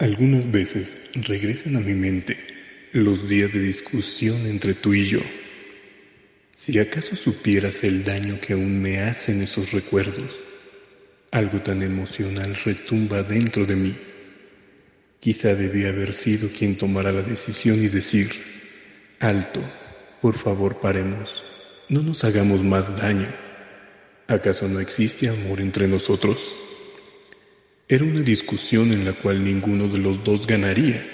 Algunas veces regresan a mi mente los días de discusión entre tú y yo. Si acaso supieras el daño que aún me hacen esos recuerdos, algo tan emocional retumba dentro de mí. Quizá debí haber sido quien tomara la decisión y decir, alto, por favor paremos, no nos hagamos más daño. ¿Acaso no existe amor entre nosotros? Era una discusión en la cual ninguno de los dos ganaría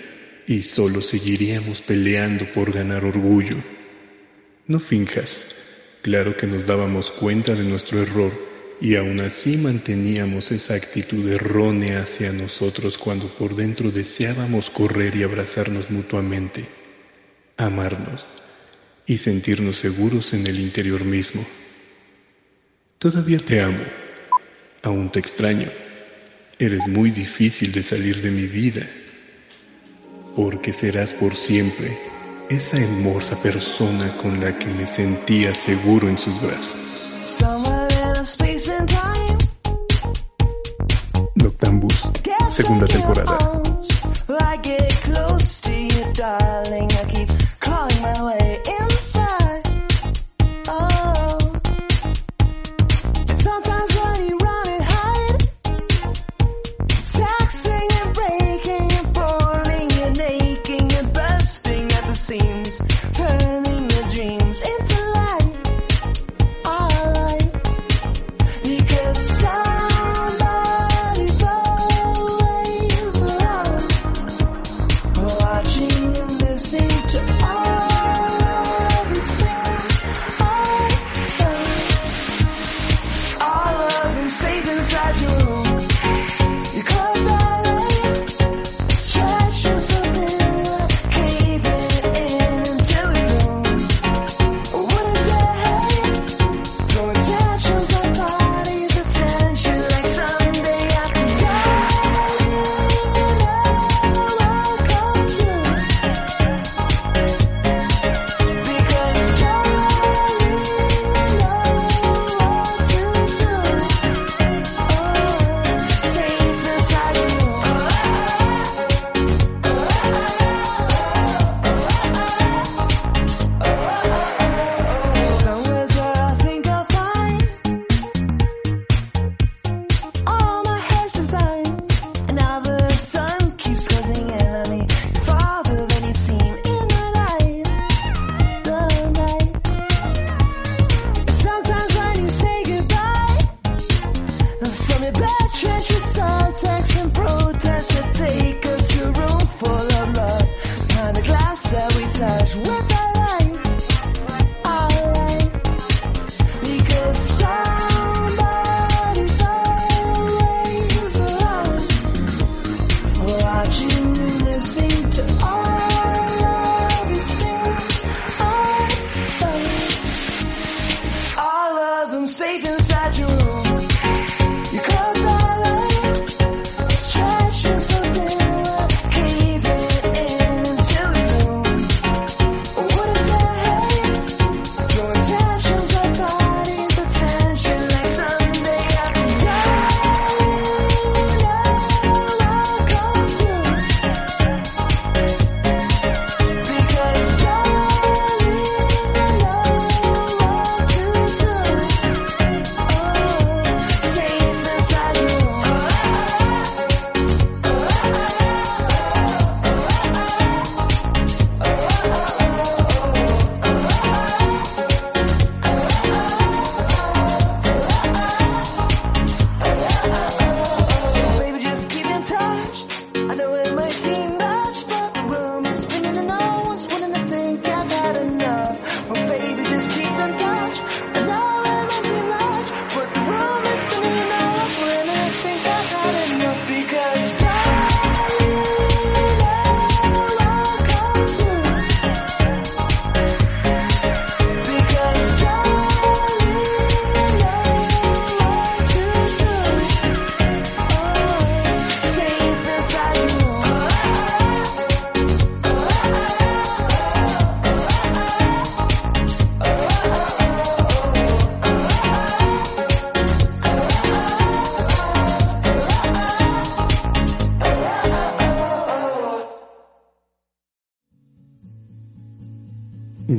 y solo seguiríamos peleando por ganar orgullo. No finjas, claro que nos dábamos cuenta de nuestro error y aún así manteníamos esa actitud errónea hacia nosotros cuando por dentro deseábamos correr y abrazarnos mutuamente, amarnos y sentirnos seguros en el interior mismo. Todavía te amo, aún te extraño Eres muy difícil de salir de mi vida, porque serás por siempre esa hermosa persona con la que me sentía seguro en sus brazos. Noctambus, segunda temporada.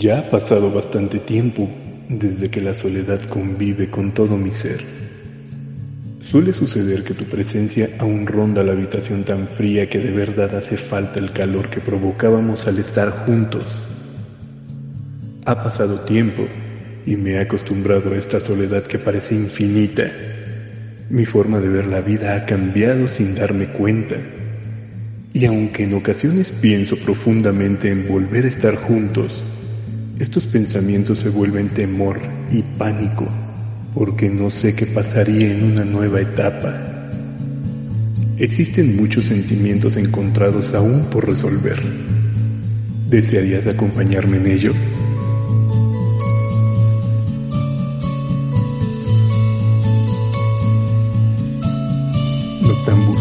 Ya ha pasado bastante tiempo desde que la soledad convive con todo mi ser. Suele suceder que tu presencia aún ronda la habitación tan fría que de verdad hace falta el calor que provocábamos al estar juntos. Ha pasado tiempo y me he acostumbrado a esta soledad que parece infinita. Mi forma de ver la vida ha cambiado sin darme cuenta. Y aunque en ocasiones pienso profundamente en volver a estar juntos, estos pensamientos se vuelven temor y pánico porque no sé qué pasaría en una nueva etapa. Existen muchos sentimientos encontrados aún por resolver. ¿Desearías acompañarme en ello? Noctambus,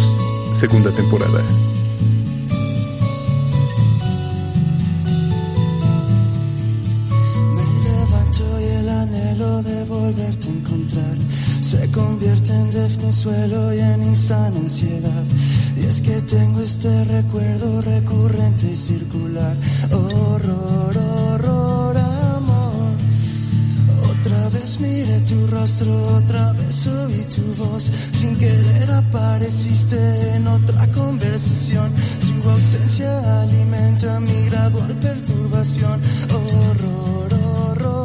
segunda temporada. Se convierte en desconsuelo y en insana ansiedad. Y es que tengo este recuerdo recurrente y circular. Horror, horror, amor. Otra vez miré tu rostro, otra vez oí tu voz. Sin querer apareciste en otra conversación. Tu ausencia alimenta mi gradual perturbación. Horror, horror,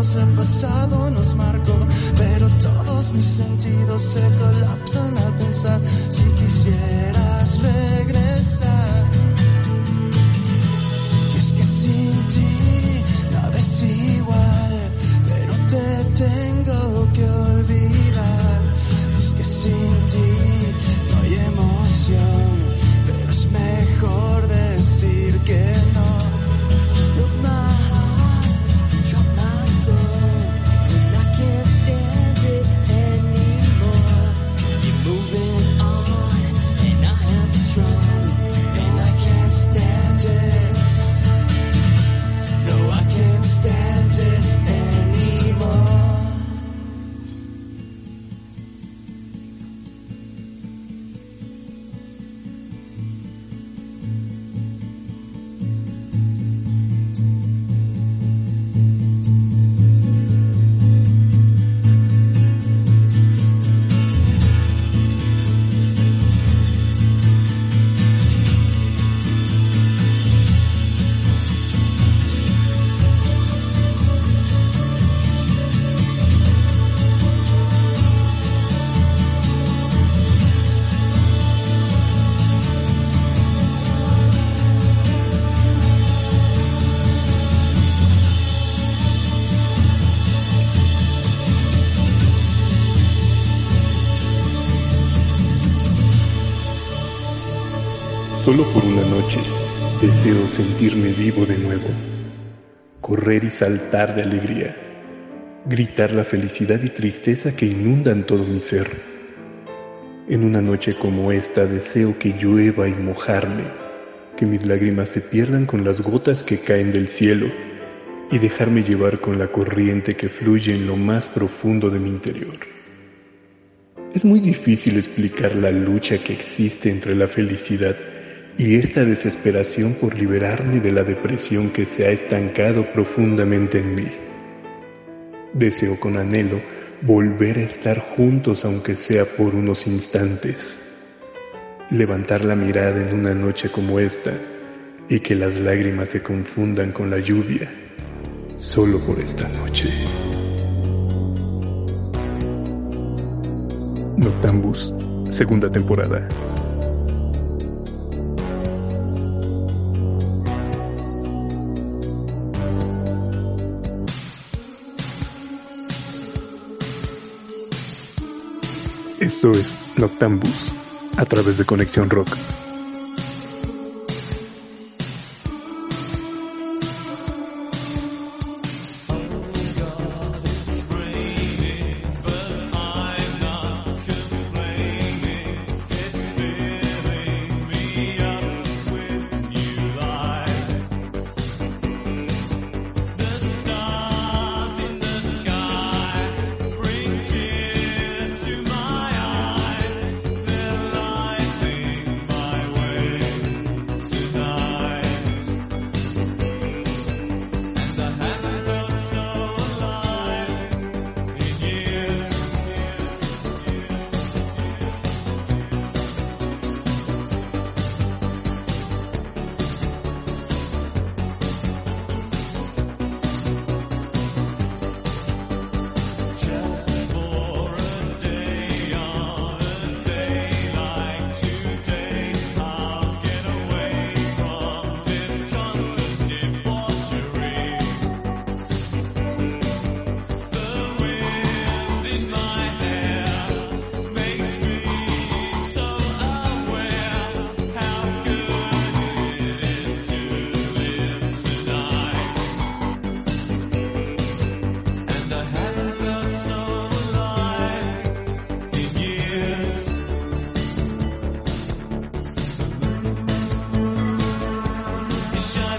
el pasado nos marcó. Por una noche deseo sentirme vivo de nuevo, correr y saltar de alegría, gritar la felicidad y tristeza que inundan todo mi ser. En una noche como esta deseo que llueva y mojarme, que mis lágrimas se pierdan con las gotas que caen del cielo y dejarme llevar con la corriente que fluye en lo más profundo de mi interior. Es muy difícil explicar la lucha que existe entre la felicidad y esta desesperación por liberarme de la depresión que se ha estancado profundamente en mí. Deseo con anhelo volver a estar juntos aunque sea por unos instantes. levantar la mirada en una noche como esta y que las lágrimas se confundan con la lluvia solo por esta noche. Noctambus, segunda temporada. Esto es Noctambus a través de Conexión Rock. Nation.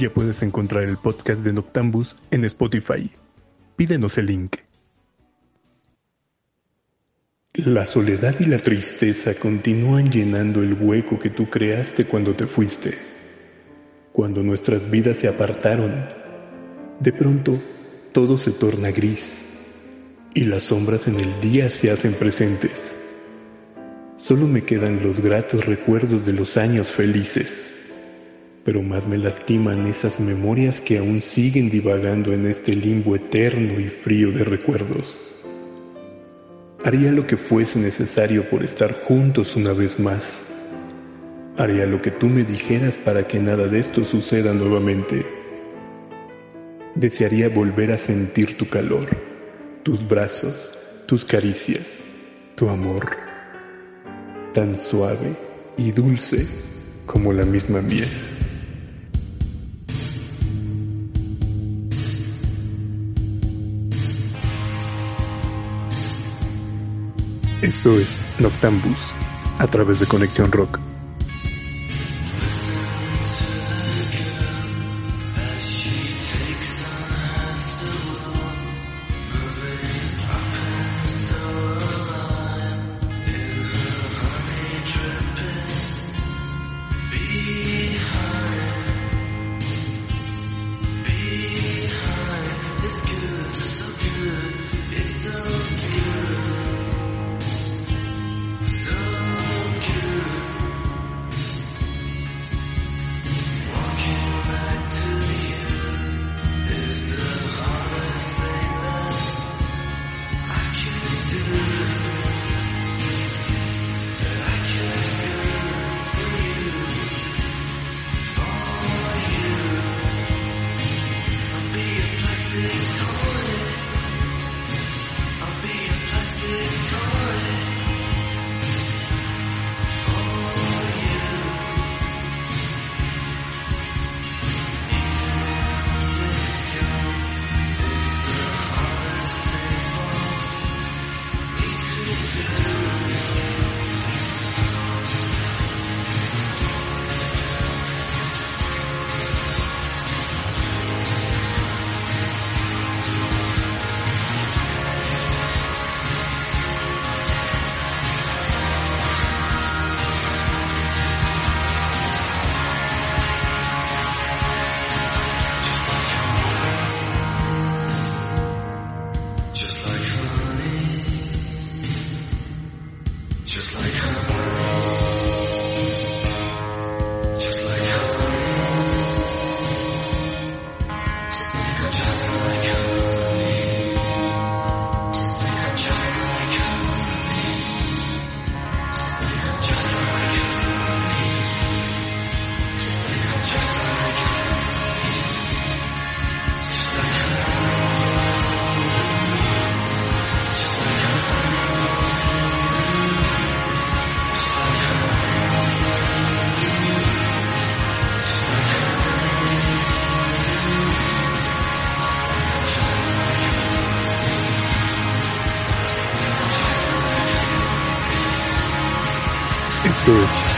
Ya puedes encontrar el podcast de Noctambus en Spotify. Pídenos el link. La soledad y la tristeza continúan llenando el hueco que tú creaste cuando te fuiste. Cuando nuestras vidas se apartaron, de pronto todo se torna gris y las sombras en el día se hacen presentes. Solo me quedan los gratos recuerdos de los años felices pero más me lastiman esas memorias que aún siguen divagando en este limbo eterno y frío de recuerdos. Haría lo que fuese necesario por estar juntos una vez más. Haría lo que tú me dijeras para que nada de esto suceda nuevamente. Desearía volver a sentir tu calor, tus brazos, tus caricias, tu amor, tan suave y dulce como la misma miel. Esto es Noctambus a través de Conexión Rock.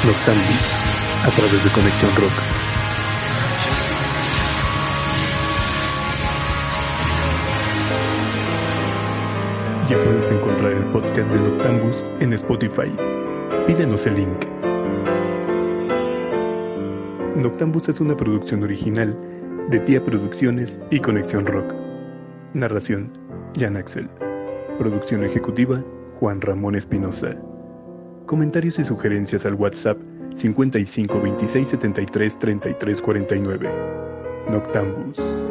Noctambus a través de Conexión Rock. Ya puedes encontrar el podcast de Noctambus en Spotify. Pídenos el link. Noctambus es una producción original de Tía Producciones y Conexión Rock. Narración, Jan Axel. Producción ejecutiva, Juan Ramón Espinosa. Comentarios y sugerencias al WhatsApp 55 26 73 33 49. Noctambus.